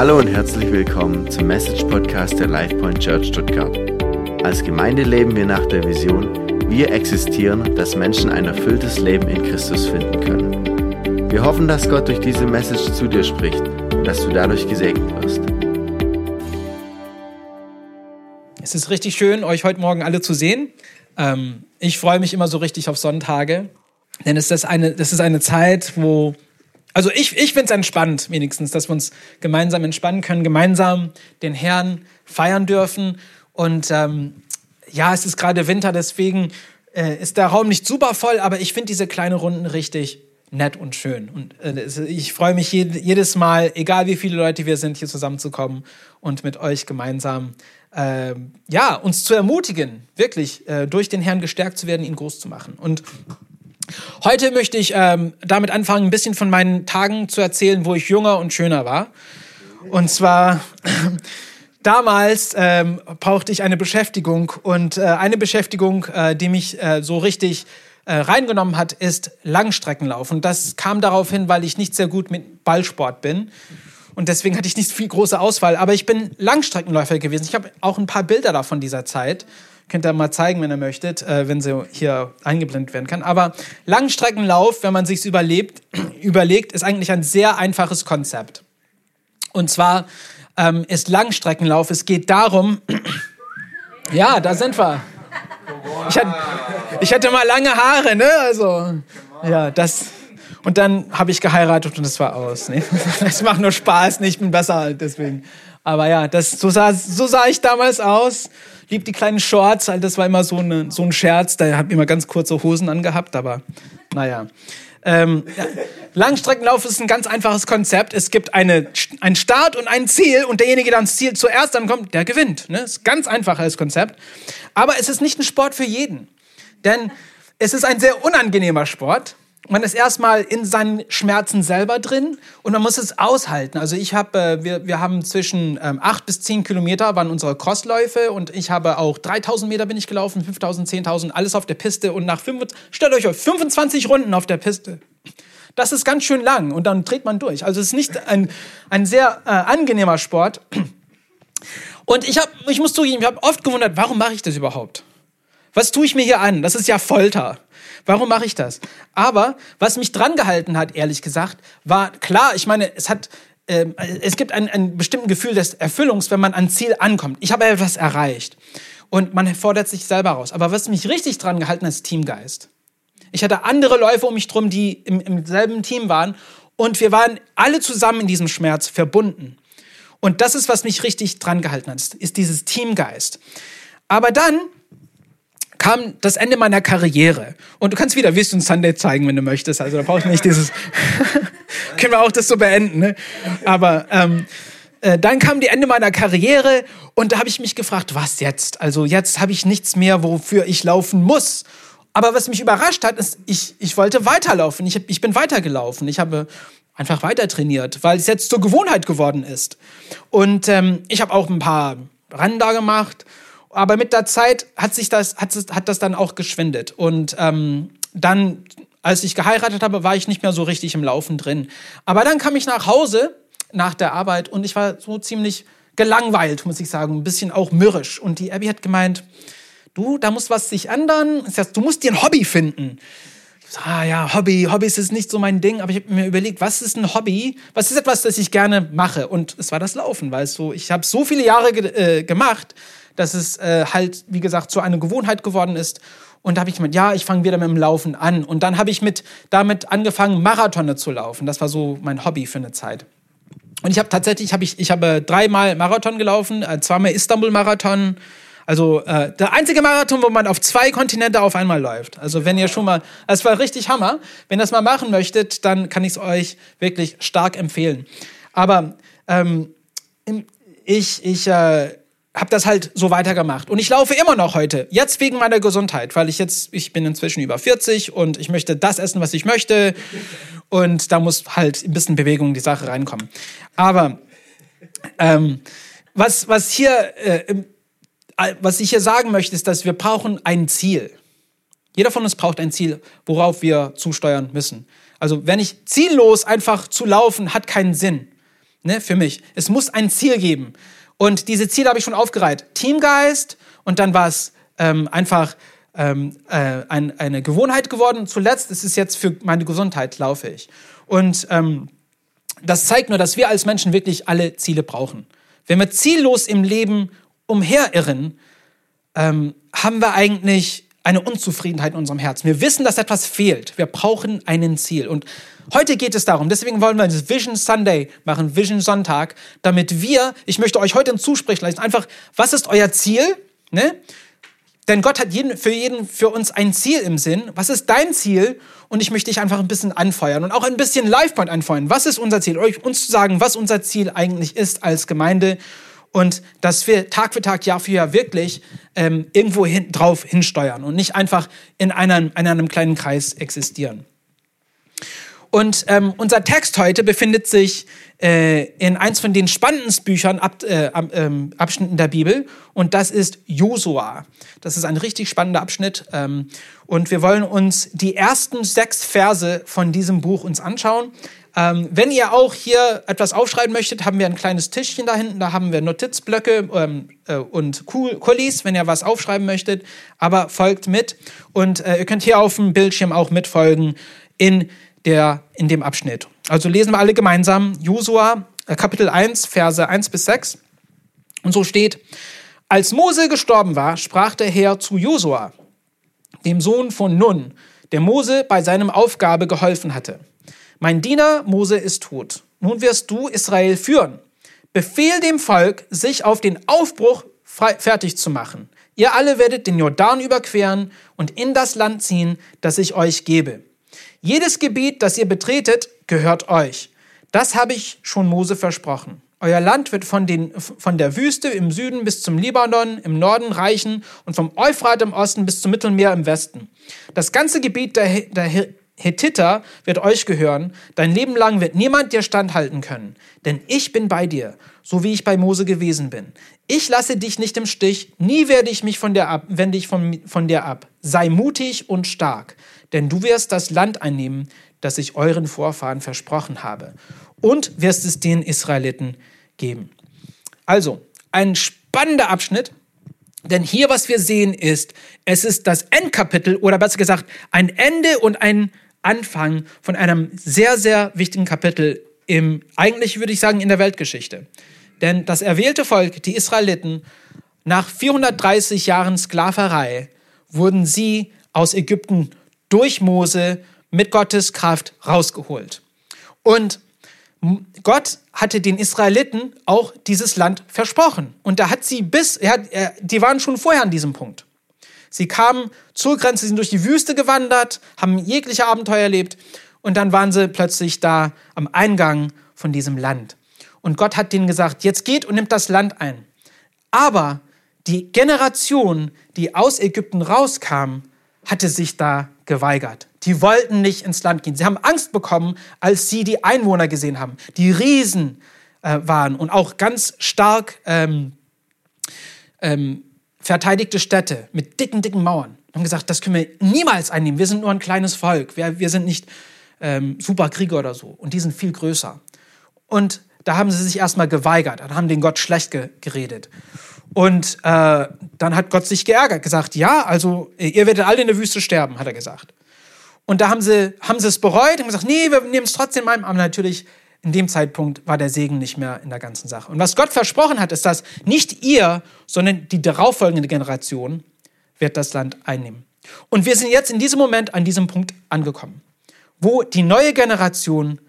Hallo und herzlich willkommen zum Message Podcast der LifePoint Church Stuttgart. Als Gemeinde leben wir nach der Vision, wir existieren, dass Menschen ein erfülltes Leben in Christus finden können. Wir hoffen, dass Gott durch diese Message zu dir spricht und dass du dadurch gesegnet wirst. Es ist richtig schön, euch heute Morgen alle zu sehen. Ähm, ich freue mich immer so richtig auf Sonntage, denn es ist eine, das ist eine Zeit, wo also ich, ich finde es entspannt, wenigstens, dass wir uns gemeinsam entspannen können, gemeinsam den Herrn feiern dürfen. Und ähm, ja, es ist gerade Winter, deswegen äh, ist der Raum nicht super voll, aber ich finde diese kleinen Runden richtig nett und schön. Und äh, ich freue mich jed jedes Mal, egal wie viele Leute wir sind, hier zusammenzukommen und mit euch gemeinsam äh, ja, uns zu ermutigen, wirklich äh, durch den Herrn gestärkt zu werden, ihn groß zu machen. Und Heute möchte ich ähm, damit anfangen, ein bisschen von meinen Tagen zu erzählen, wo ich jünger und schöner war. Und zwar damals ähm, brauchte ich eine Beschäftigung und äh, eine Beschäftigung, äh, die mich äh, so richtig äh, reingenommen hat, ist Langstreckenlauf. Und das kam darauf hin, weil ich nicht sehr gut mit Ballsport bin. Und deswegen hatte ich nicht viel große Auswahl. Aber ich bin Langstreckenläufer gewesen. Ich habe auch ein paar Bilder davon dieser Zeit. Könnt ihr mal zeigen, wenn ihr möchtet, äh, wenn sie hier eingeblendet werden kann. Aber Langstreckenlauf, wenn man sich überlebt, überlegt, ist eigentlich ein sehr einfaches Konzept. Und zwar ähm, ist Langstreckenlauf, es geht darum, ja, da sind wir. Ich hatte, ich hatte mal lange Haare, ne? Also, ja, das. Und dann habe ich geheiratet und das war aus. Ne? Das macht nur Spaß, nicht, ich bin besser deswegen. Aber ja, das, so, sah, so sah ich damals aus lieb die kleinen Shorts, das war immer so, eine, so ein Scherz. Da habe ich immer ganz kurze Hosen angehabt, aber naja. Ähm, ja. Langstreckenlauf ist ein ganz einfaches Konzept. Es gibt eine, einen Start und ein Ziel und derjenige, der ans Ziel zuerst ankommt, der gewinnt. Ne? Ist ganz einfaches Konzept. Aber es ist nicht ein Sport für jeden. Denn es ist ein sehr unangenehmer Sport man ist erstmal in seinen Schmerzen selber drin und man muss es aushalten. Also ich habe, äh, wir, wir haben zwischen ähm, acht bis zehn Kilometer waren unsere Crossläufe und ich habe auch 3000 Meter bin ich gelaufen, 5000, 10.000, alles auf der Piste und nach 5, stellt euch auf 25 Runden auf der Piste. Das ist ganz schön lang und dann dreht man durch. Also es ist nicht ein, ein sehr äh, angenehmer Sport. Und ich, hab, ich muss zugeben, ich habe oft gewundert, warum mache ich das überhaupt? Was tue ich mir hier an? Das ist ja Folter. Warum mache ich das? Aber was mich dran gehalten hat, ehrlich gesagt, war klar, ich meine, es hat äh, es gibt ein, ein bestimmtes Gefühl des Erfüllungs, wenn man an Ziel ankommt. Ich habe etwas erreicht und man fordert sich selber raus. Aber was mich richtig dran gehalten hat, ist Teamgeist. Ich hatte andere Läufer um mich drum, die im, im selben Team waren und wir waren alle zusammen in diesem Schmerz verbunden. Und das ist, was mich richtig dran gehalten hat, ist dieses Teamgeist. Aber dann kam das Ende meiner Karriere. Und du kannst wieder Vision Sunday zeigen, wenn du möchtest. Also da brauche ich nicht dieses. Können wir auch das so beenden, ne? Aber ähm, äh, dann kam die Ende meiner Karriere und da habe ich mich gefragt, was jetzt? Also jetzt habe ich nichts mehr, wofür ich laufen muss. Aber was mich überrascht hat, ist, ich, ich wollte weiterlaufen. Ich, ich bin weitergelaufen. Ich habe einfach weiter trainiert, weil es jetzt zur Gewohnheit geworden ist. Und ähm, ich habe auch ein paar Rennen da gemacht aber mit der Zeit hat sich das, hat, hat das dann auch geschwindet. Und ähm, dann, als ich geheiratet habe, war ich nicht mehr so richtig im Laufen drin. Aber dann kam ich nach Hause nach der Arbeit und ich war so ziemlich gelangweilt, muss ich sagen, ein bisschen auch mürrisch. Und die Abby hat gemeint, du, da muss was sich ändern. Das heißt, du musst dir ein Hobby finden. Ah ja, Hobby, Hobbys ist nicht so mein Ding, aber ich habe mir überlegt, was ist ein Hobby? Was ist etwas, das ich gerne mache? Und es war das Laufen, weißt du. Ich habe so viele Jahre ge äh, gemacht, dass es äh, halt, wie gesagt, zu einer Gewohnheit geworden ist. Und da habe ich gemeint, ja, ich fange wieder mit dem Laufen an. Und dann habe ich mit, damit angefangen, Marathone zu laufen. Das war so mein Hobby für eine Zeit. Und ich habe tatsächlich, hab ich, ich habe dreimal Marathon gelaufen, äh, zweimal Istanbul-Marathon. Also äh, der einzige Marathon, wo man auf zwei Kontinente auf einmal läuft. Also wenn ihr schon mal, das war richtig Hammer. Wenn ihr das mal machen möchtet, dann kann ich es euch wirklich stark empfehlen. Aber ähm, ich, ich, äh, habe das halt so weitergemacht. Und ich laufe immer noch heute. Jetzt wegen meiner Gesundheit, weil ich jetzt, ich bin inzwischen über 40 und ich möchte das essen, was ich möchte. Und da muss halt ein bisschen Bewegung in die Sache reinkommen. Aber ähm, was, was, hier, äh, was ich hier sagen möchte, ist, dass wir brauchen ein Ziel. Jeder von uns braucht ein Ziel, worauf wir zusteuern müssen. Also wenn ich ziellos einfach zu laufen, hat keinen Sinn. ne, für mich. Es muss ein Ziel geben. Und diese Ziele habe ich schon aufgereiht. Teamgeist und dann war es ähm, einfach ähm, äh, ein, eine Gewohnheit geworden. Zuletzt ist es jetzt für meine Gesundheit laufe ich. Und ähm, das zeigt nur, dass wir als Menschen wirklich alle Ziele brauchen. Wenn wir ziellos im Leben umherirren, ähm, haben wir eigentlich eine Unzufriedenheit in unserem Herzen. Wir wissen, dass etwas fehlt. Wir brauchen einen Ziel. Und heute geht es darum, deswegen wollen wir das Vision Sunday machen, Vision Sonntag, damit wir, ich möchte euch heute einen Zusprech leisten, einfach, was ist euer Ziel? Ne? Denn Gott hat jeden, für jeden, für uns ein Ziel im Sinn. Was ist dein Ziel? Und ich möchte dich einfach ein bisschen anfeuern und auch ein bisschen LivePoint anfeuern. Was ist unser Ziel? Euch, uns zu sagen, was unser Ziel eigentlich ist als Gemeinde und dass wir Tag für Tag, Jahr für Jahr wirklich ähm, irgendwo hin, drauf hinsteuern und nicht einfach in einem, in einem kleinen Kreis existieren. Und ähm, unser Text heute befindet sich äh, in eins von den spannendsten Büchern, ab, äh, ähm, Abschnitten der Bibel, und das ist Josua. Das ist ein richtig spannender Abschnitt. Ähm, und wir wollen uns die ersten sechs Verse von diesem Buch uns anschauen. Ähm, wenn ihr auch hier etwas aufschreiben möchtet, haben wir ein kleines Tischchen da hinten. Da haben wir Notizblöcke ähm, äh, und Kulis, wenn ihr was aufschreiben möchtet. Aber folgt mit. Und äh, ihr könnt hier auf dem Bildschirm auch mitfolgen in, der, in dem Abschnitt. Also lesen wir alle gemeinsam Josua äh, Kapitel 1, Verse 1 bis 6. Und so steht, als Mose gestorben war, sprach der Herr zu Josua, dem Sohn von Nun, der Mose bei seinem Aufgabe geholfen hatte. Mein Diener Mose ist tot. Nun wirst du Israel führen. Befehl dem Volk, sich auf den Aufbruch fertig zu machen. Ihr alle werdet den Jordan überqueren und in das Land ziehen, das ich euch gebe. Jedes Gebiet, das ihr betretet, gehört euch. Das habe ich schon Mose versprochen. Euer Land wird von, den, von der Wüste im Süden bis zum Libanon im Norden reichen und vom Euphrat im Osten bis zum Mittelmeer im Westen. Das ganze Gebiet der, der Hethiter wird euch gehören, dein Leben lang wird niemand dir standhalten können, denn ich bin bei dir, so wie ich bei Mose gewesen bin. Ich lasse dich nicht im Stich, nie werde ich mich von dir ab, wende ich von, von dir ab. Sei mutig und stark, denn du wirst das Land einnehmen, das ich euren Vorfahren versprochen habe, und wirst es den Israeliten geben. Also, ein spannender Abschnitt, denn hier, was wir sehen, ist, es ist das Endkapitel oder besser gesagt ein Ende und ein Anfang von einem sehr, sehr wichtigen Kapitel im, eigentlich würde ich sagen, in der Weltgeschichte. Denn das erwählte Volk, die Israeliten, nach 430 Jahren Sklaverei wurden sie aus Ägypten durch Mose mit Gottes Kraft rausgeholt. Und Gott hatte den Israeliten auch dieses Land versprochen. Und da hat sie bis, er, er, die waren schon vorher an diesem Punkt. Sie kamen zur Grenze, sind durch die Wüste gewandert, haben jegliche Abenteuer erlebt und dann waren sie plötzlich da am Eingang von diesem Land. Und Gott hat denen gesagt, jetzt geht und nimmt das Land ein. Aber die Generation, die aus Ägypten rauskam, hatte sich da geweigert. Die wollten nicht ins Land gehen. Sie haben Angst bekommen, als sie die Einwohner gesehen haben, die Riesen äh, waren und auch ganz stark ähm, ähm, verteidigte Städte mit dicken, dicken Mauern. Und haben gesagt, das können wir niemals einnehmen. Wir sind nur ein kleines Volk. Wir, wir sind nicht ähm, Superkrieger oder so. Und die sind viel größer. Und da haben sie sich erstmal geweigert und haben den Gott schlecht ge geredet. Und äh, dann hat Gott sich geärgert, gesagt, ja, also ihr werdet alle in der Wüste sterben, hat er gesagt. Und da haben sie, haben sie es bereut und gesagt, nee, wir nehmen es trotzdem ein. Aber natürlich in dem Zeitpunkt war der Segen nicht mehr in der ganzen Sache. Und was Gott versprochen hat, ist, dass nicht ihr, sondern die darauffolgende Generation wird das Land einnehmen. Und wir sind jetzt in diesem Moment an diesem Punkt angekommen, wo die neue Generation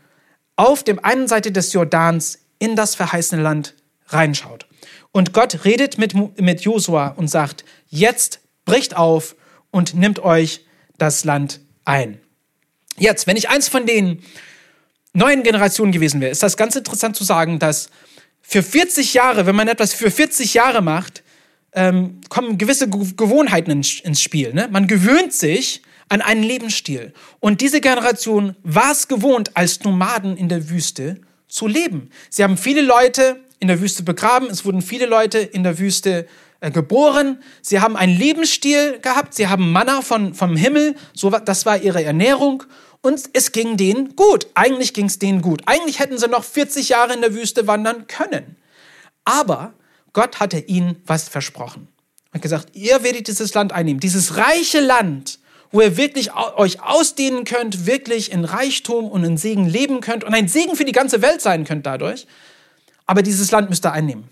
auf dem einen Seite des Jordans in das verheißene Land reinschaut. Und Gott redet mit, mit Josua und sagt, jetzt bricht auf und nimmt euch das Land ein. Jetzt, wenn ich eins von den neuen Generation gewesen wäre, ist das ganz interessant zu sagen, dass für 40 Jahre, wenn man etwas für 40 Jahre macht, ähm, kommen gewisse Gewohnheiten ins, Spiel. Ne? Man gewöhnt sich an einen Lebensstil. Und diese Generation war es gewohnt, als Nomaden in der Wüste zu leben. Sie haben viele Leute in der Wüste begraben, es wurden viele Leute in der Wüste äh, geboren. Sie haben einen Lebensstil gehabt, sie haben Manna von, vom Himmel, so, das war ihre Ernährung. Und es ging denen gut. Eigentlich ging es denen gut. Eigentlich hätten sie noch 40 Jahre in der Wüste wandern können. Aber Gott hatte ihnen was versprochen. Er hat gesagt, ihr werdet dieses Land einnehmen, dieses reiche Land, wo ihr wirklich euch ausdehnen könnt, wirklich in Reichtum und in Segen leben könnt und ein Segen für die ganze Welt sein könnt dadurch. Aber dieses Land müsst ihr einnehmen.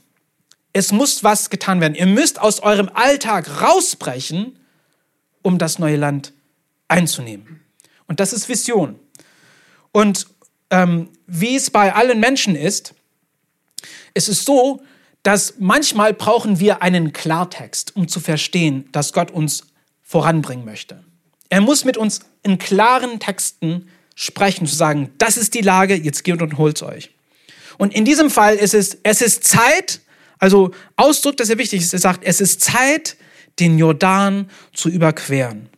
Es muss was getan werden. Ihr müsst aus eurem Alltag rausbrechen, um das neue Land einzunehmen. Und das ist Vision. Und ähm, wie es bei allen Menschen ist, es ist so, dass manchmal brauchen wir einen Klartext, um zu verstehen, dass Gott uns voranbringen möchte. Er muss mit uns in klaren Texten sprechen, zu sagen, das ist die Lage, jetzt geht und holt euch. Und in diesem Fall ist es, es ist Zeit, also Ausdruck, dass er wichtig ist, er sagt, es ist Zeit, den Jordan zu überqueren.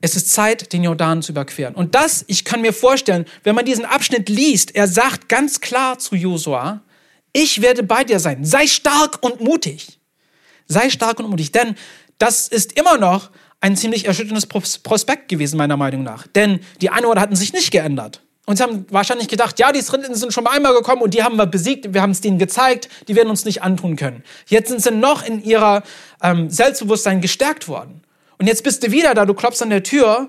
Es ist Zeit, den Jordan zu überqueren. Und das, ich kann mir vorstellen, wenn man diesen Abschnitt liest, er sagt ganz klar zu Josua, ich werde bei dir sein. Sei stark und mutig. Sei stark und mutig. Denn das ist immer noch ein ziemlich erschütterndes Prospekt gewesen, meiner Meinung nach. Denn die Einwohner hatten sich nicht geändert. Und sie haben wahrscheinlich gedacht, ja, die Israeliten sind schon mal einmal gekommen und die haben wir besiegt, wir haben es denen gezeigt, die werden uns nicht antun können. Jetzt sind sie noch in ihrer ähm, Selbstbewusstsein gestärkt worden. Und jetzt bist du wieder da, du klopfst an der Tür.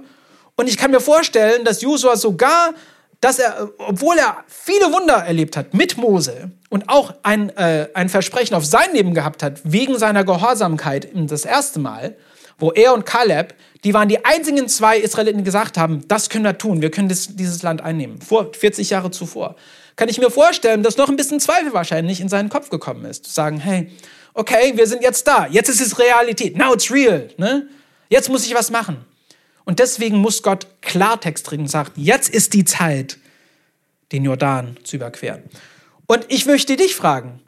Und ich kann mir vorstellen, dass Josua sogar, dass er, obwohl er viele Wunder erlebt hat mit Mose und auch ein, äh, ein Versprechen auf sein Leben gehabt hat, wegen seiner Gehorsamkeit das erste Mal, wo er und Kaleb, die waren die einzigen zwei Israeliten, die gesagt haben, das können wir tun, wir können das, dieses Land einnehmen, vor 40 Jahre zuvor. Kann ich mir vorstellen, dass noch ein bisschen Zweifel wahrscheinlich in seinen Kopf gekommen ist. Zu sagen, hey, okay, wir sind jetzt da, jetzt ist es Realität, now it's real. Ne? Jetzt muss ich was machen. Und deswegen muss Gott Klartext reden und sagt, jetzt ist die Zeit, den Jordan zu überqueren. Und ich möchte dich fragen,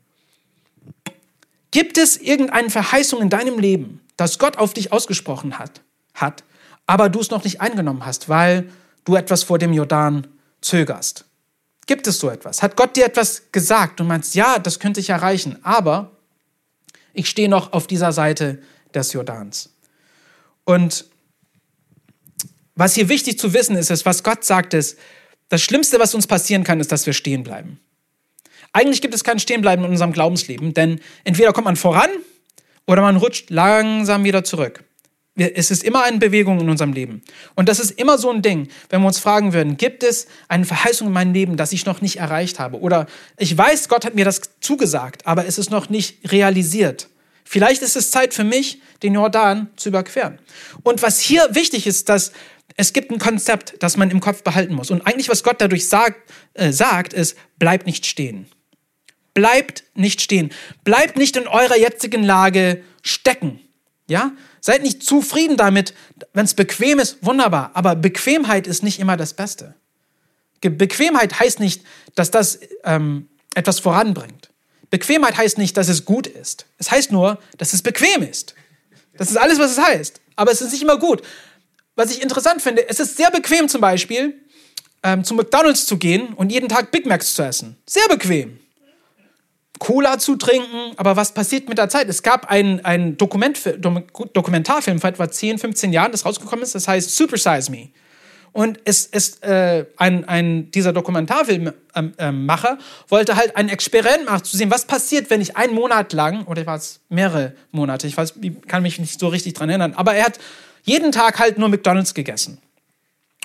gibt es irgendeine Verheißung in deinem Leben, das Gott auf dich ausgesprochen hat, hat, aber du es noch nicht eingenommen hast, weil du etwas vor dem Jordan zögerst? Gibt es so etwas? Hat Gott dir etwas gesagt und meinst, ja, das könnte ich erreichen, aber ich stehe noch auf dieser Seite des Jordans? Und was hier wichtig zu wissen ist, ist, was Gott sagt, ist, das Schlimmste, was uns passieren kann, ist, dass wir stehen bleiben. Eigentlich gibt es kein Stehenbleiben in unserem Glaubensleben, denn entweder kommt man voran oder man rutscht langsam wieder zurück. Es ist immer eine Bewegung in unserem Leben. Und das ist immer so ein Ding, wenn wir uns fragen würden, gibt es eine Verheißung in meinem Leben, das ich noch nicht erreicht habe? Oder ich weiß, Gott hat mir das zugesagt, aber es ist noch nicht realisiert. Vielleicht ist es Zeit für mich, den Jordan zu überqueren. Und was hier wichtig ist, dass es gibt ein Konzept, das man im Kopf behalten muss. Und eigentlich, was Gott dadurch sagt, äh, sagt ist, bleibt nicht stehen. Bleibt nicht stehen. Bleibt nicht in eurer jetzigen Lage stecken. Ja? Seid nicht zufrieden damit, wenn es bequem ist, wunderbar. Aber Bequemheit ist nicht immer das Beste. Bequemheit heißt nicht, dass das ähm, etwas voranbringt. Bequemheit heißt nicht, dass es gut ist. Es heißt nur, dass es bequem ist. Das ist alles, was es heißt. Aber es ist nicht immer gut. Was ich interessant finde, es ist sehr bequem zum Beispiel, ähm, zu McDonalds zu gehen und jeden Tag Big Macs zu essen. Sehr bequem. Cola zu trinken, aber was passiert mit der Zeit? Es gab einen, Dokument, Dokumentarfilm vor etwa 10, 15 Jahren, das rausgekommen ist, das heißt Super Size Me. Und es ist äh, ein, ein, dieser Dokumentarfilmmacher ähm, ähm, wollte halt ein Experiment machen, zu sehen, was passiert, wenn ich einen Monat lang, oder war es mehrere Monate, ich weiß, kann mich nicht so richtig dran erinnern, aber er hat jeden Tag halt nur McDonalds gegessen.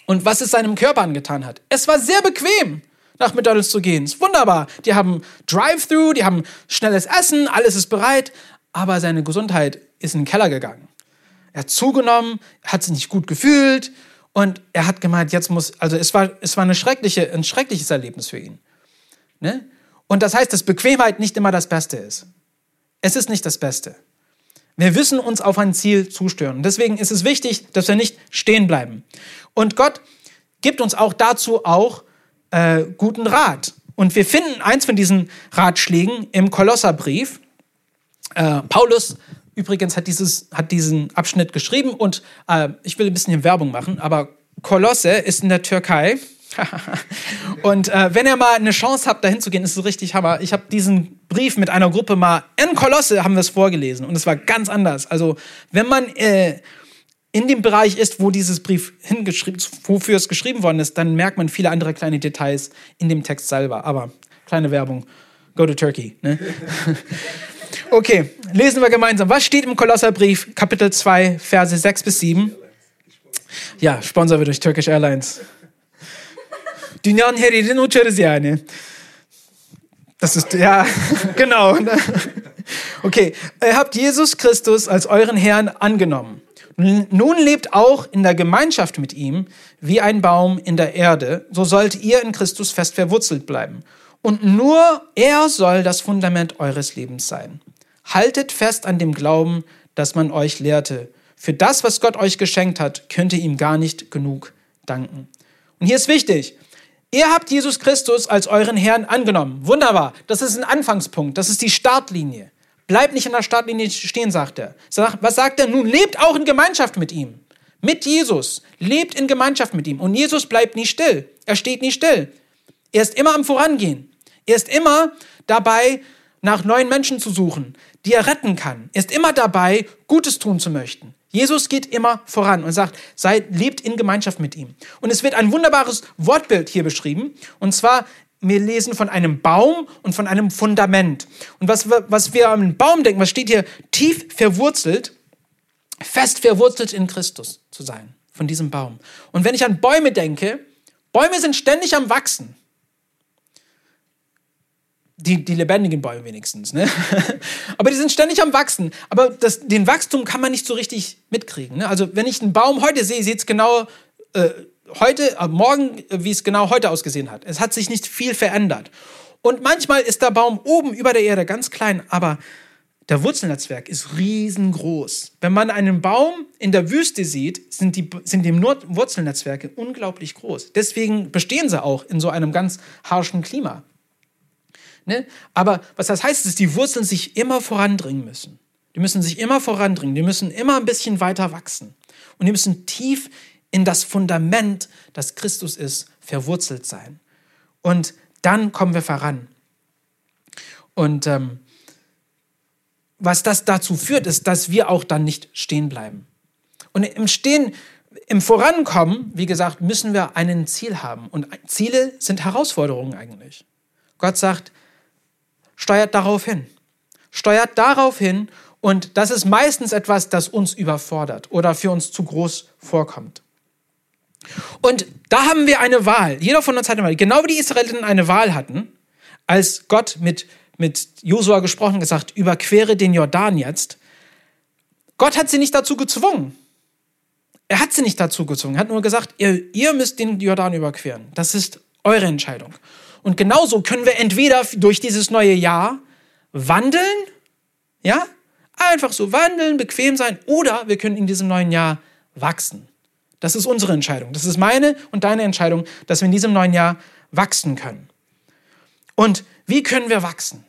Und was es seinem Körper angetan hat. Es war sehr bequem, nach McDonalds zu gehen. Ist wunderbar. Die haben Drive-Thru, die haben schnelles Essen, alles ist bereit, aber seine Gesundheit ist in den Keller gegangen. Er hat zugenommen, hat sich nicht gut gefühlt und er hat gemeint, jetzt muss, also es war, es war eine schreckliche, ein schreckliches Erlebnis für ihn. Ne? Und das heißt, dass Bequemheit nicht immer das Beste ist. Es ist nicht das Beste. Wir müssen uns auf ein Ziel zustören. Deswegen ist es wichtig, dass wir nicht stehen bleiben. Und Gott gibt uns auch dazu auch äh, guten Rat. Und wir finden eins von diesen Ratschlägen im Kolosserbrief. Äh, Paulus übrigens hat, dieses, hat diesen Abschnitt geschrieben und äh, ich will ein bisschen Werbung machen, aber Kolosse ist in der Türkei. und äh, wenn ihr mal eine Chance habt, dahin zu gehen, ist es richtig Hammer. Ich habe diesen Brief mit einer Gruppe mal in Kolosse haben wir es vorgelesen und es war ganz anders. Also wenn man äh, in dem Bereich ist, wo dieses Brief hingeschrieben, wofür es geschrieben worden ist, dann merkt man viele andere kleine Details in dem Text selber. Aber kleine Werbung. Go to Turkey. Ne? Okay, lesen wir gemeinsam. Was steht im Kolosserbrief, Kapitel 2, Verse 6 bis 7? Ja, Sponsor wird durch Turkish Airlines. Dünyanın her uçarız yani. Das ist, ja, genau. Okay, ihr habt Jesus Christus als euren Herrn angenommen. Nun lebt auch in der Gemeinschaft mit ihm wie ein Baum in der Erde, so sollt ihr in Christus fest verwurzelt bleiben. Und nur er soll das Fundament eures Lebens sein. Haltet fest an dem Glauben, das man euch lehrte. Für das, was Gott euch geschenkt hat, könnt ihr ihm gar nicht genug danken. Und hier ist wichtig, ihr habt Jesus Christus als euren Herrn angenommen. Wunderbar, das ist ein Anfangspunkt, das ist die Startlinie. Bleibt nicht in der Startlinie stehen, sagt er. Was sagt er? Nun lebt auch in Gemeinschaft mit ihm. Mit Jesus. Lebt in Gemeinschaft mit ihm. Und Jesus bleibt nie still. Er steht nie still. Er ist immer am Vorangehen. Er ist immer dabei, nach neuen Menschen zu suchen, die er retten kann. Ist immer dabei, Gutes tun zu möchten. Jesus geht immer voran und sagt, seid, lebt in Gemeinschaft mit ihm. Und es wird ein wunderbares Wortbild hier beschrieben. Und zwar, wir lesen von einem Baum und von einem Fundament. Und was, was wir am Baum denken, was steht hier? Tief verwurzelt, fest verwurzelt in Christus zu sein, von diesem Baum. Und wenn ich an Bäume denke, Bäume sind ständig am Wachsen die, die lebendigen Bäume wenigstens. Ne? Aber die sind ständig am Wachsen. Aber das, den Wachstum kann man nicht so richtig mitkriegen. Ne? Also wenn ich einen Baum heute sehe, sieht es genau äh, heute, äh, morgen, äh, wie es genau heute ausgesehen hat. Es hat sich nicht viel verändert. Und manchmal ist der Baum oben über der Erde ganz klein, aber der Wurzelnetzwerk ist riesengroß. Wenn man einen Baum in der Wüste sieht, sind die, sind die Wurzelnetzwerke unglaublich groß. Deswegen bestehen sie auch in so einem ganz harschen Klima. Ne? Aber was das heißt, ist, die Wurzeln sich immer vorandringen müssen. Die müssen sich immer vorandringen, die müssen immer ein bisschen weiter wachsen. Und die müssen tief in das Fundament, das Christus ist, verwurzelt sein. Und dann kommen wir voran. Und ähm, was das dazu führt, ist, dass wir auch dann nicht stehen bleiben. Und im Stehen, im Vorankommen, wie gesagt, müssen wir ein Ziel haben. Und Ziele sind Herausforderungen eigentlich. Gott sagt, steuert darauf hin. Steuert darauf hin und das ist meistens etwas, das uns überfordert oder für uns zu groß vorkommt. Und da haben wir eine Wahl. Jeder von uns hat eine Wahl. Genau wie die Israeliten eine Wahl hatten, als Gott mit, mit Josua gesprochen gesagt, überquere den Jordan jetzt. Gott hat sie nicht dazu gezwungen. Er hat sie nicht dazu gezwungen. Er hat nur gesagt, ihr, ihr müsst den Jordan überqueren. Das ist eure Entscheidung. Und genauso können wir entweder durch dieses neue Jahr wandeln, ja, einfach so wandeln, bequem sein, oder wir können in diesem neuen Jahr wachsen. Das ist unsere Entscheidung. Das ist meine und deine Entscheidung, dass wir in diesem neuen Jahr wachsen können. Und wie können wir wachsen?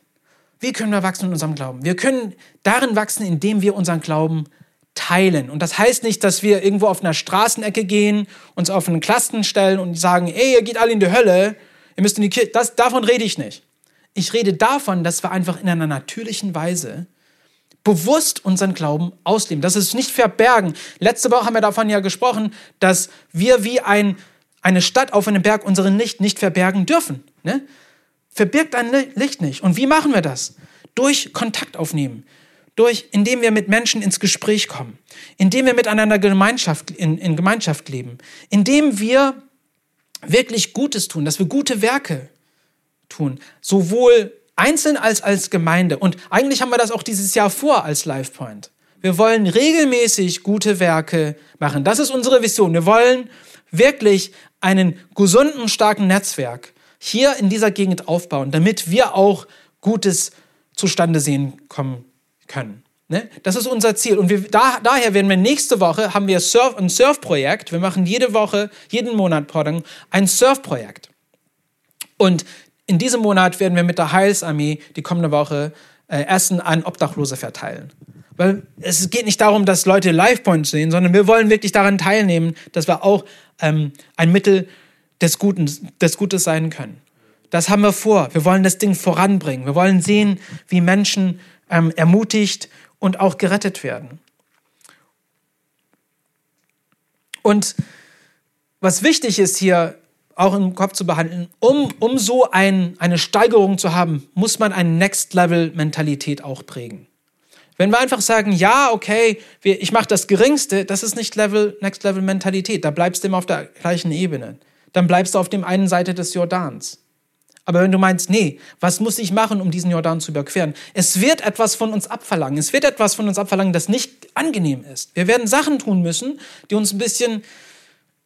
Wie können wir wachsen in unserem Glauben? Wir können darin wachsen, indem wir unseren Glauben teilen. Und das heißt nicht, dass wir irgendwo auf einer Straßenecke gehen, uns auf einen Klassen stellen und sagen, ey, ihr geht alle in die Hölle, Ihr müsst in die Kirche. Das, davon rede ich nicht. Ich rede davon, dass wir einfach in einer natürlichen Weise bewusst unseren Glauben ausleben. Das ist nicht verbergen. Letzte Woche haben wir davon ja gesprochen, dass wir wie ein, eine Stadt auf einem Berg unseren Licht nicht verbergen dürfen. Ne? Verbirgt ein Licht nicht. Und wie machen wir das? Durch Kontakt aufnehmen. Durch, indem wir mit Menschen ins Gespräch kommen. Indem wir miteinander Gemeinschaft, in, in Gemeinschaft leben. Indem wir wirklich Gutes tun, dass wir gute Werke tun, sowohl einzeln als als Gemeinde. Und eigentlich haben wir das auch dieses Jahr vor als LifePoint. Wir wollen regelmäßig gute Werke machen. Das ist unsere Vision. Wir wollen wirklich einen gesunden, starken Netzwerk hier in dieser Gegend aufbauen, damit wir auch Gutes zustande sehen kommen können. Ne? Das ist unser Ziel. Und wir, da, daher werden wir nächste Woche, haben wir Surf, ein Surfprojekt. Wir machen jede Woche, jeden Monat, pardon, ein Surfprojekt. Und in diesem Monat werden wir mit der Heilsarmee die kommende Woche äh, Essen an Obdachlose verteilen. Weil es geht nicht darum, dass Leute Livepoints sehen, sondern wir wollen wirklich daran teilnehmen, dass wir auch ähm, ein Mittel des, Guten, des Gutes sein können. Das haben wir vor. Wir wollen das Ding voranbringen. Wir wollen sehen, wie Menschen ähm, ermutigt und auch gerettet werden. Und was wichtig ist hier auch im Kopf zu behandeln, um, um so ein, eine Steigerung zu haben, muss man eine Next-Level-Mentalität auch prägen. Wenn wir einfach sagen, ja, okay, wir, ich mache das Geringste, das ist nicht Level, Next-Level-Mentalität. Da bleibst du immer auf der gleichen Ebene. Dann bleibst du auf der einen Seite des Jordans. Aber wenn du meinst, nee, was muss ich machen, um diesen Jordan zu überqueren? Es wird etwas von uns abverlangen. Es wird etwas von uns abverlangen, das nicht angenehm ist. Wir werden Sachen tun müssen, die uns ein bisschen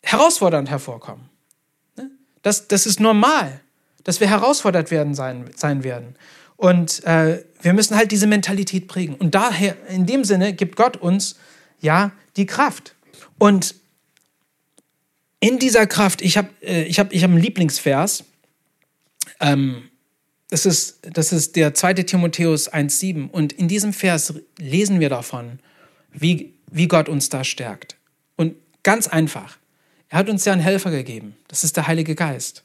herausfordernd hervorkommen. Das, das ist normal, dass wir herausfordert werden sein, sein werden. Und äh, wir müssen halt diese Mentalität prägen. Und daher, in dem Sinne, gibt Gott uns ja die Kraft. Und in dieser Kraft, ich habe äh, ich hab, ich hab einen Lieblingsvers. Ähm, das, ist, das ist der 2. Timotheus 1,7. Und in diesem Vers lesen wir davon, wie, wie Gott uns da stärkt. Und ganz einfach. Er hat uns ja einen Helfer gegeben. Das ist der Heilige Geist.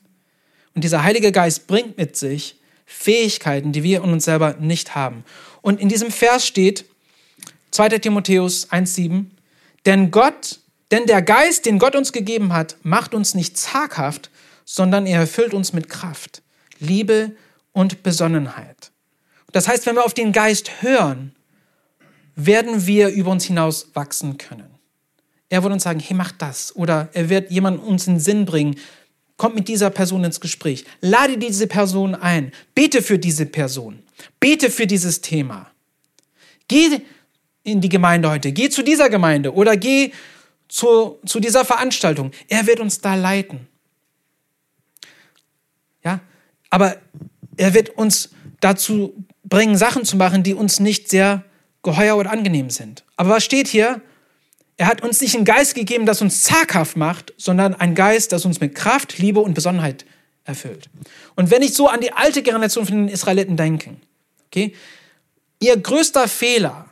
Und dieser Heilige Geist bringt mit sich Fähigkeiten, die wir in uns selber nicht haben. Und in diesem Vers steht 2. Timotheus 1,7, denn Gott, denn der Geist, den Gott uns gegeben hat, macht uns nicht zaghaft, sondern er erfüllt uns mit Kraft, Liebe und Besonnenheit. Das heißt, wenn wir auf den Geist hören, werden wir über uns hinaus wachsen können. Er wird uns sagen, hey, mach das. Oder er wird jemanden uns in den Sinn bringen. Kommt mit dieser Person ins Gespräch. Lade diese Person ein. Bete für diese Person. Bete für dieses Thema. Geh in die Gemeinde heute. Geh zu dieser Gemeinde oder geh zu, zu dieser Veranstaltung. Er wird uns da leiten. Ja, aber er wird uns dazu bringen, Sachen zu machen, die uns nicht sehr geheuer oder angenehm sind. Aber was steht hier? Er hat uns nicht einen Geist gegeben, das uns zaghaft macht, sondern einen Geist, das uns mit Kraft, Liebe und Besonnenheit erfüllt. Und wenn ich so an die alte Generation von den Israeliten denke, okay, ihr größter Fehler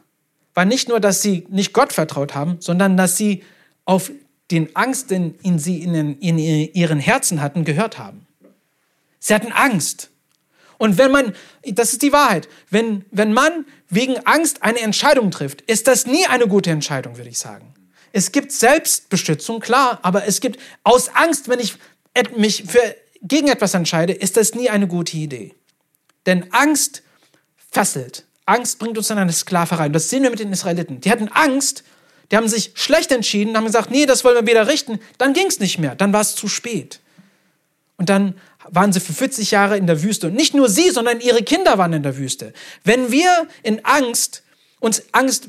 war nicht nur, dass sie nicht Gott vertraut haben, sondern dass sie auf den Angst, den sie in, in ihren Herzen hatten, gehört haben. Sie hatten Angst. Und wenn man, das ist die Wahrheit, wenn, wenn man wegen Angst eine Entscheidung trifft, ist das nie eine gute Entscheidung, würde ich sagen. Es gibt Selbstbestützung, klar, aber es gibt aus Angst, wenn ich mich für gegen etwas entscheide, ist das nie eine gute Idee. Denn Angst fesselt. Angst bringt uns in eine Sklaverei. Und das sehen wir mit den Israeliten. Die hatten Angst, die haben sich schlecht entschieden, haben gesagt, nee, das wollen wir wieder richten. Dann ging es nicht mehr, dann war es zu spät. Und dann waren sie für 40 Jahre in der Wüste. Und nicht nur sie, sondern ihre Kinder waren in der Wüste. Wenn wir in Angst uns Angst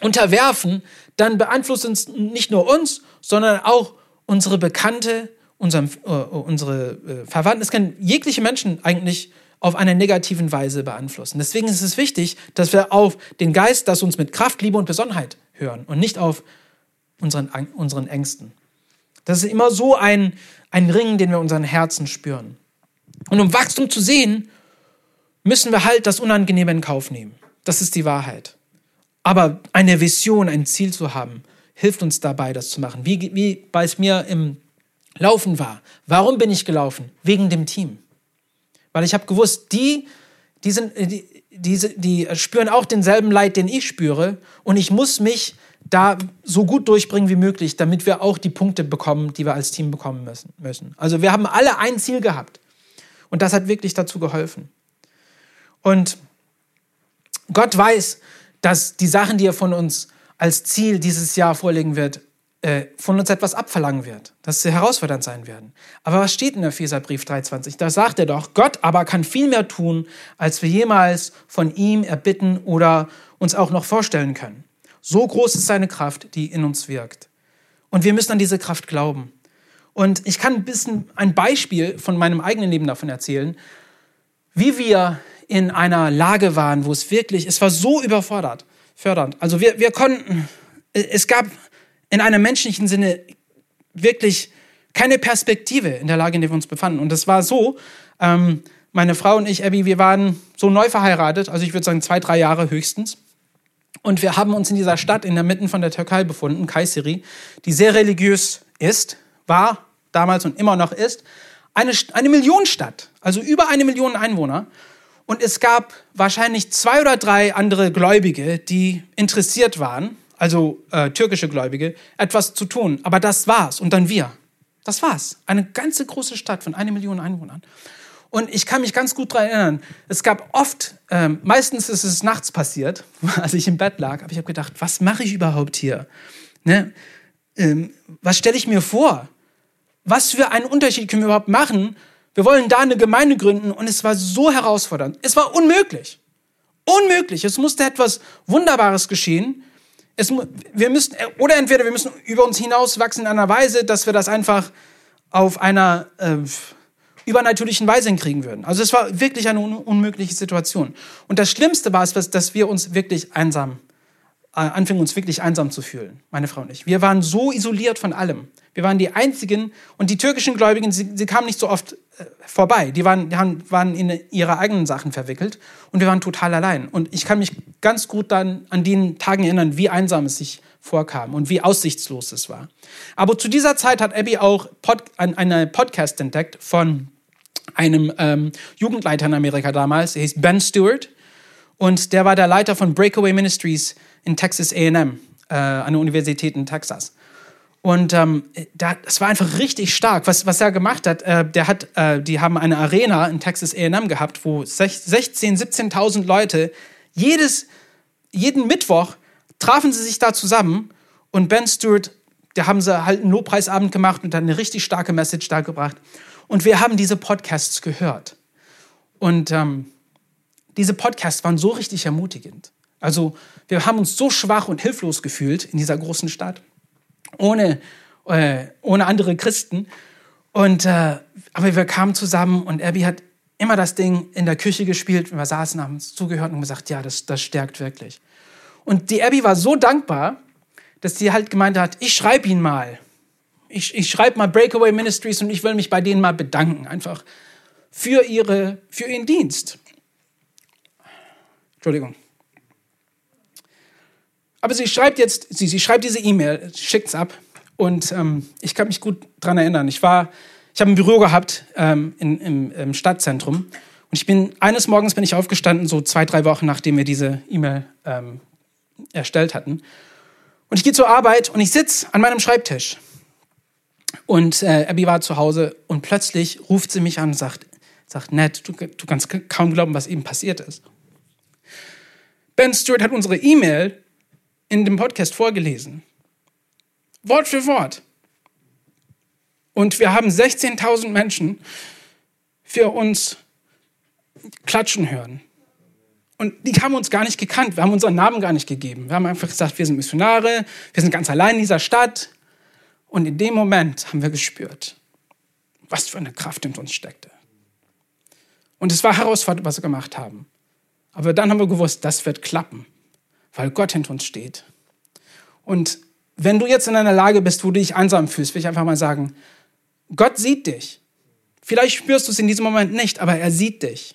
unterwerfen, dann beeinflusst uns nicht nur uns, sondern auch unsere Bekannte, unsere, äh, unsere äh, Verwandten. Es kann jegliche Menschen eigentlich auf eine negativen Weise beeinflussen. Deswegen ist es wichtig, dass wir auf den Geist, das uns mit Kraft, Liebe und Besonnenheit hören und nicht auf unseren, unseren Ängsten. Das ist immer so ein, ein Ring, den wir in unseren Herzen spüren. Und um Wachstum zu sehen, müssen wir halt das Unangenehme in Kauf nehmen. Das ist die Wahrheit. Aber eine Vision, ein Ziel zu haben, hilft uns dabei, das zu machen. Wie, wie bei es mir im Laufen war. Warum bin ich gelaufen? Wegen dem Team. Weil ich habe gewusst, die, die, sind, die, die, die spüren auch denselben Leid, den ich spüre. Und ich muss mich da so gut durchbringen wie möglich, damit wir auch die Punkte bekommen, die wir als Team bekommen müssen. Also wir haben alle ein Ziel gehabt. Und das hat wirklich dazu geholfen. Und Gott weiß, dass die Sachen, die er von uns als Ziel dieses Jahr vorlegen wird, äh, von uns etwas abverlangen wird, dass sie herausfordernd sein werden. Aber was steht in Epheserbrief 3,20? Da sagt er doch, Gott aber kann viel mehr tun, als wir jemals von ihm erbitten oder uns auch noch vorstellen können. So groß ist seine Kraft, die in uns wirkt. Und wir müssen an diese Kraft glauben. Und ich kann ein bisschen ein Beispiel von meinem eigenen Leben davon erzählen, wie wir in einer Lage waren, wo es wirklich, es war so überfordert, fördernd. Also wir, wir konnten, es gab in einem menschlichen Sinne wirklich keine Perspektive in der Lage, in der wir uns befanden. Und das war so, ähm, meine Frau und ich, Abby, wir waren so neu verheiratet, also ich würde sagen zwei, drei Jahre höchstens. Und wir haben uns in dieser Stadt in der Mitte von der Türkei befunden, Kayseri, die sehr religiös ist, war damals und immer noch ist. Eine, eine Millionenstadt, also über eine Million Einwohner. Und es gab wahrscheinlich zwei oder drei andere Gläubige, die interessiert waren, also äh, türkische Gläubige, etwas zu tun. Aber das war's. Und dann wir. Das war's. Eine ganze große Stadt von einer Million Einwohnern. Und ich kann mich ganz gut daran erinnern, es gab oft, ähm, meistens ist es nachts passiert, als ich im Bett lag, aber ich habe gedacht, was mache ich überhaupt hier? Ne? Ähm, was stelle ich mir vor? Was für einen Unterschied können wir überhaupt machen? Wir wollen da eine Gemeinde gründen und es war so herausfordernd. Es war unmöglich. Unmöglich. Es musste etwas Wunderbares geschehen. Es, wir müssen, oder entweder wir müssen über uns hinauswachsen in einer Weise, dass wir das einfach auf einer äh, übernatürlichen Weise hinkriegen würden. Also es war wirklich eine un unmögliche Situation. Und das Schlimmste war es, dass wir uns wirklich einsam äh, anfingen, uns wirklich einsam zu fühlen, meine Frau und ich. Wir waren so isoliert von allem. Wir waren die einzigen und die türkischen Gläubigen, sie, sie kamen nicht so oft äh, vorbei. Die waren, die waren in ihre eigenen Sachen verwickelt und wir waren total allein. Und ich kann mich ganz gut dann an den Tagen erinnern, wie einsam es sich vorkam und wie aussichtslos es war. Aber zu dieser Zeit hat Abby auch Pod, eine Podcast entdeckt von einem ähm, Jugendleiter in Amerika damals. Er hieß Ben Stewart und der war der Leiter von Breakaway Ministries in Texas A&M, äh, an der Universität in Texas. Und ähm, da, das war einfach richtig stark, was, was er gemacht hat. Äh, der hat, äh, die haben eine Arena in Texas A&M gehabt, wo 16, 17.000 Leute jedes, jeden Mittwoch trafen sie sich da zusammen und Ben Stewart, da haben sie halt einen Lobpreisabend gemacht und dann eine richtig starke Message da gebracht. Und wir haben diese Podcasts gehört. Und ähm, diese Podcasts waren so richtig ermutigend. Also wir haben uns so schwach und hilflos gefühlt in dieser großen Stadt, ohne, äh, ohne andere Christen. Und, äh, aber wir kamen zusammen und Abby hat immer das Ding in der Küche gespielt. Wir saßen, haben uns zugehört und gesagt, ja, das, das stärkt wirklich. Und die Abby war so dankbar, dass sie halt gemeint hat, ich schreibe ihn mal ich, ich schreibe mal Breakaway Ministries und ich will mich bei denen mal bedanken, einfach für, ihre, für ihren Dienst. Entschuldigung. Aber sie schreibt jetzt, sie, sie schreibt diese E-Mail, schickt es ab und ähm, ich kann mich gut daran erinnern. Ich war, ich habe ein Büro gehabt ähm, in, im, im, Stadtzentrum und ich bin, eines Morgens bin ich aufgestanden, so zwei, drei Wochen nachdem wir diese E-Mail ähm, erstellt hatten. Und ich gehe zur Arbeit und ich sitze an meinem Schreibtisch und äh, Abby war zu Hause und plötzlich ruft sie mich an und sagt, sagt Ned, du, du kannst kaum glauben, was eben passiert ist. Ben Stewart hat unsere E-Mail in dem Podcast vorgelesen. Wort für Wort. Und wir haben 16.000 Menschen für uns klatschen hören. Und die haben uns gar nicht gekannt. Wir haben unseren Namen gar nicht gegeben. Wir haben einfach gesagt, wir sind Missionare, wir sind ganz allein in dieser Stadt. Und in dem Moment haben wir gespürt, was für eine Kraft in uns steckte. Und es war herausfordernd, was wir gemacht haben. Aber dann haben wir gewusst, das wird klappen, weil Gott hinter uns steht. Und wenn du jetzt in einer Lage bist, wo du dich einsam fühlst, will ich einfach mal sagen, Gott sieht dich. Vielleicht spürst du es in diesem Moment nicht, aber er sieht dich.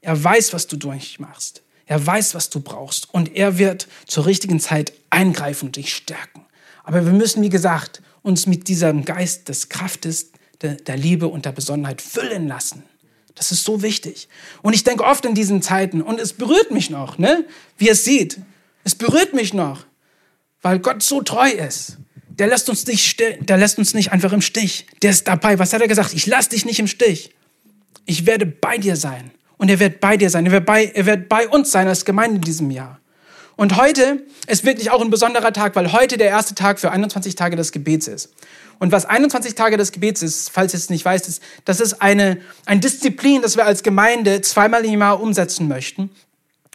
Er weiß, was du durchmachst. Er weiß, was du brauchst. Und er wird zur richtigen Zeit eingreifen und dich stärken. Aber wir müssen, wie gesagt, uns mit diesem Geist des Kraftes, der, der Liebe und der Besonnenheit füllen lassen. Das ist so wichtig. Und ich denke oft in diesen Zeiten, und es berührt mich noch, ne? wie es sieht. Es berührt mich noch, weil Gott so treu ist. Der lässt uns nicht, der lässt uns nicht einfach im Stich. Der ist dabei. Was hat er gesagt? Ich lasse dich nicht im Stich. Ich werde bei dir sein. Und er wird bei dir sein. Er wird bei, er wird bei uns sein als Gemeinde in diesem Jahr. Und heute ist wirklich auch ein besonderer Tag, weil heute der erste Tag für 21 Tage des Gebets ist. Und was 21 Tage des Gebets ist, falls ihr es nicht weißt, ist, das ist eine, ein Disziplin, das wir als Gemeinde zweimal im Jahr umsetzen möchten.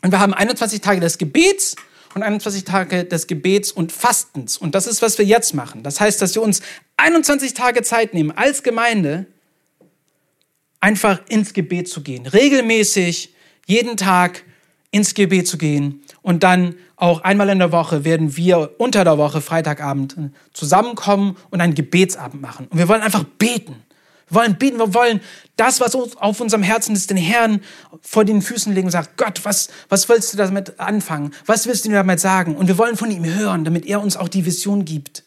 Und wir haben 21 Tage des Gebets und 21 Tage des Gebets und Fastens. Und das ist, was wir jetzt machen. Das heißt, dass wir uns 21 Tage Zeit nehmen, als Gemeinde einfach ins Gebet zu gehen. Regelmäßig, jeden Tag ins Gebet zu gehen. Und dann auch einmal in der Woche werden wir unter der Woche, Freitagabend, zusammenkommen und einen Gebetsabend machen. Und wir wollen einfach beten. Wir wollen beten, wir wollen das, was auf unserem Herzen ist, den Herrn vor den Füßen legen und sagen, Gott, was, was willst du damit anfangen? Was willst du damit sagen? Und wir wollen von ihm hören, damit er uns auch die Vision gibt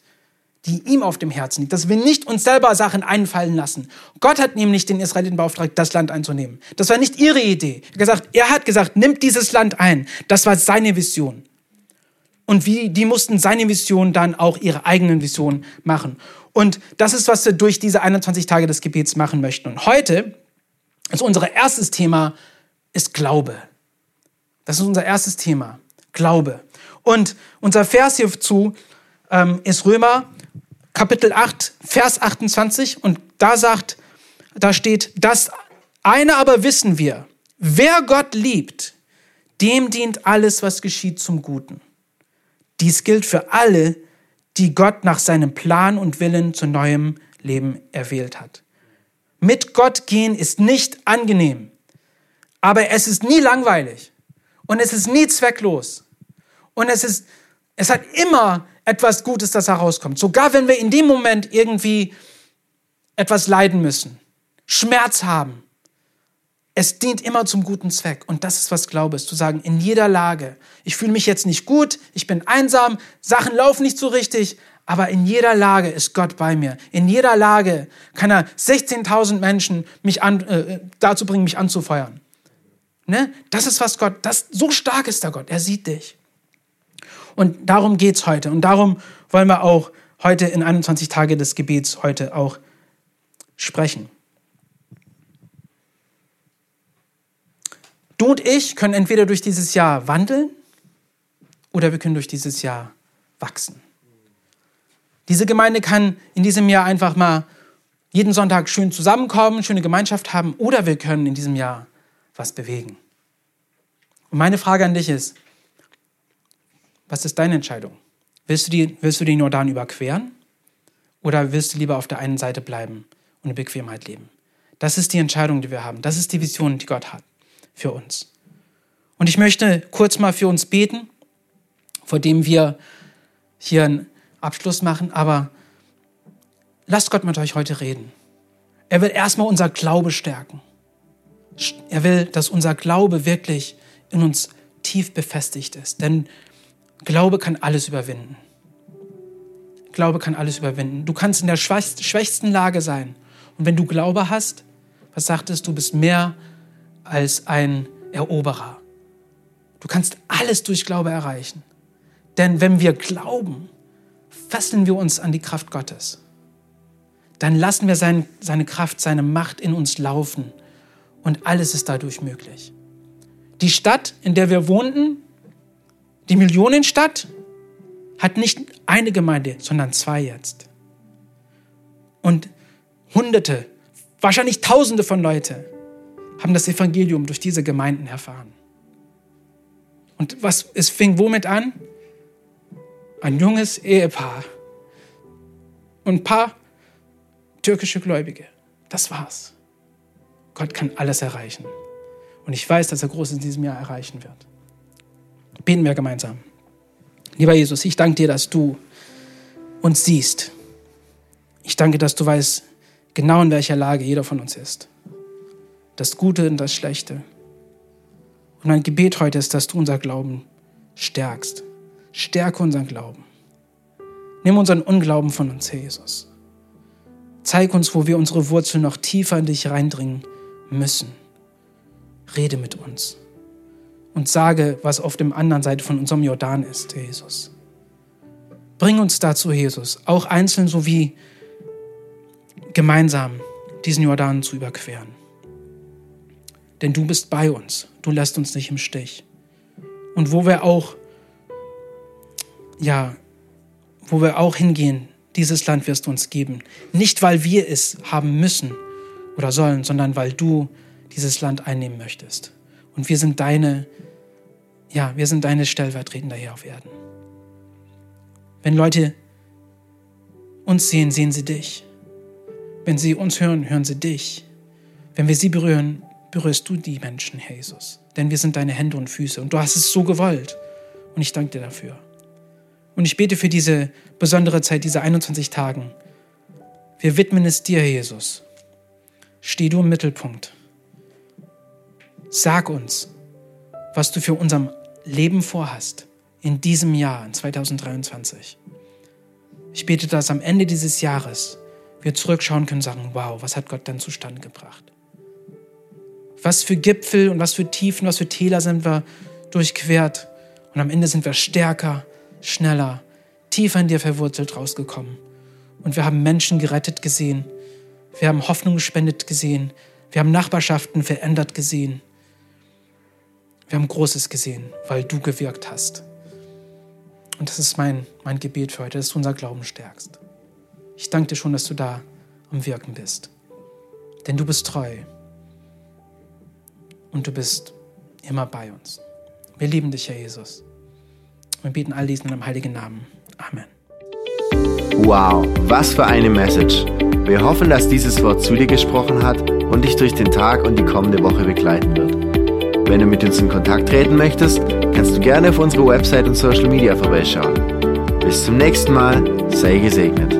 die ihm auf dem Herzen liegt, dass wir nicht uns selber Sachen einfallen lassen. Gott hat nämlich den Israeliten beauftragt, das Land einzunehmen. Das war nicht ihre Idee. Er, hat gesagt, nimmt dieses Land ein. Das war seine Vision. Und wie, die mussten seine Vision dann auch ihre eigenen Visionen machen. Und das ist, was wir durch diese 21 Tage des Gebets machen möchten. Und heute ist unser erstes Thema ist Glaube. Das ist unser erstes Thema. Glaube. Und unser Vers hierzu ähm, ist Römer Kapitel 8, Vers 28. Und da sagt, da steht, das eine aber wissen wir, wer Gott liebt, dem dient alles, was geschieht, zum Guten. Dies gilt für alle, die Gott nach seinem Plan und Willen zu neuem Leben erwählt hat. Mit Gott gehen ist nicht angenehm, aber es ist nie langweilig und es ist nie zwecklos und es ist, es hat immer etwas Gutes, das herauskommt. Sogar wenn wir in dem Moment irgendwie etwas leiden müssen, Schmerz haben, es dient immer zum guten Zweck. Und das ist, was Glaube ist. Zu sagen, in jeder Lage, ich fühle mich jetzt nicht gut, ich bin einsam, Sachen laufen nicht so richtig, aber in jeder Lage ist Gott bei mir. In jeder Lage kann er 16.000 Menschen mich an, äh, dazu bringen, mich anzufeuern. Ne? Das ist was Gott, das, so stark ist der Gott, er sieht dich. Und darum geht es heute. Und darum wollen wir auch heute in 21 Tage des Gebets heute auch sprechen. Du und ich können entweder durch dieses Jahr wandeln oder wir können durch dieses Jahr wachsen. Diese Gemeinde kann in diesem Jahr einfach mal jeden Sonntag schön zusammenkommen, schöne Gemeinschaft haben oder wir können in diesem Jahr was bewegen. Und meine Frage an dich ist, was ist deine Entscheidung? Willst du, die, willst du den Jordan überqueren oder willst du lieber auf der einen Seite bleiben und in Bequemheit leben? Das ist die Entscheidung, die wir haben. Das ist die Vision, die Gott hat für uns. Und ich möchte kurz mal für uns beten, vor dem wir hier ein Abschluss machen, aber lasst Gott mit euch heute reden. Er will erstmal unser Glaube stärken. Er will, dass unser Glaube wirklich in uns tief befestigt ist. Denn Glaube kann alles überwinden. Glaube kann alles überwinden. Du kannst in der schwächsten Lage sein. Und wenn du Glaube hast, was sagt es, du bist mehr als ein Eroberer. Du kannst alles durch Glaube erreichen. Denn wenn wir glauben, fesseln wir uns an die Kraft Gottes. Dann lassen wir sein, seine Kraft, seine Macht in uns laufen und alles ist dadurch möglich. Die Stadt, in der wir wohnten, die Millionenstadt, hat nicht eine Gemeinde, sondern zwei jetzt. Und Hunderte, wahrscheinlich Tausende von Leuten haben das Evangelium durch diese Gemeinden erfahren. Und was, es fing womit an? ein junges Ehepaar und ein paar türkische Gläubige. Das war's. Gott kann alles erreichen. Und ich weiß, dass er Großes in diesem Jahr erreichen wird. Beten wir gemeinsam. Lieber Jesus, ich danke dir, dass du uns siehst. Ich danke, dass du weißt genau in welcher Lage jeder von uns ist. Das Gute und das Schlechte. Und mein Gebet heute ist, dass du unser Glauben stärkst. Stärke unseren Glauben. Nimm unseren Unglauben von uns, Herr Jesus. Zeig uns, wo wir unsere Wurzeln noch tiefer in dich reindringen müssen. Rede mit uns und sage, was auf der anderen Seite von unserem Jordan ist, Jesus. Bring uns dazu, Jesus, auch einzeln sowie gemeinsam diesen Jordan zu überqueren. Denn du bist bei uns, du lässt uns nicht im Stich. Und wo wir auch ja, wo wir auch hingehen, dieses Land wirst du uns geben. Nicht, weil wir es haben müssen oder sollen, sondern weil du dieses Land einnehmen möchtest. Und wir sind deine, ja, wir sind deine Stellvertretender hier auf Erden. Wenn Leute uns sehen, sehen sie dich. Wenn sie uns hören, hören sie dich. Wenn wir sie berühren, berührst du die Menschen, Herr Jesus. Denn wir sind deine Hände und Füße und du hast es so gewollt. Und ich danke dir dafür. Und ich bete für diese besondere Zeit, diese 21 Tagen. Wir widmen es dir, Jesus. Steh du im Mittelpunkt. Sag uns, was du für unser Leben vorhast in diesem Jahr, in 2023. Ich bete, dass am Ende dieses Jahres wir zurückschauen können und sagen, wow, was hat Gott dann zustande gebracht? Was für Gipfel und was für Tiefen, was für Täler sind wir durchquert und am Ende sind wir stärker, schneller, tiefer in dir verwurzelt rausgekommen. Und wir haben Menschen gerettet gesehen. Wir haben Hoffnung gespendet gesehen. Wir haben Nachbarschaften verändert gesehen. Wir haben Großes gesehen, weil du gewirkt hast. Und das ist mein, mein Gebet für heute, dass du unser Glauben stärkst. Ich danke dir schon, dass du da am Wirken bist. Denn du bist treu. Und du bist immer bei uns. Wir lieben dich, Herr Jesus. Wir beten all diesen in deinem heiligen Namen. Amen. Wow, was für eine Message. Wir hoffen, dass dieses Wort zu dir gesprochen hat und dich durch den Tag und die kommende Woche begleiten wird. Wenn du mit uns in Kontakt treten möchtest, kannst du gerne auf unsere Website und Social Media vorbeischauen. Bis zum nächsten Mal, sei gesegnet.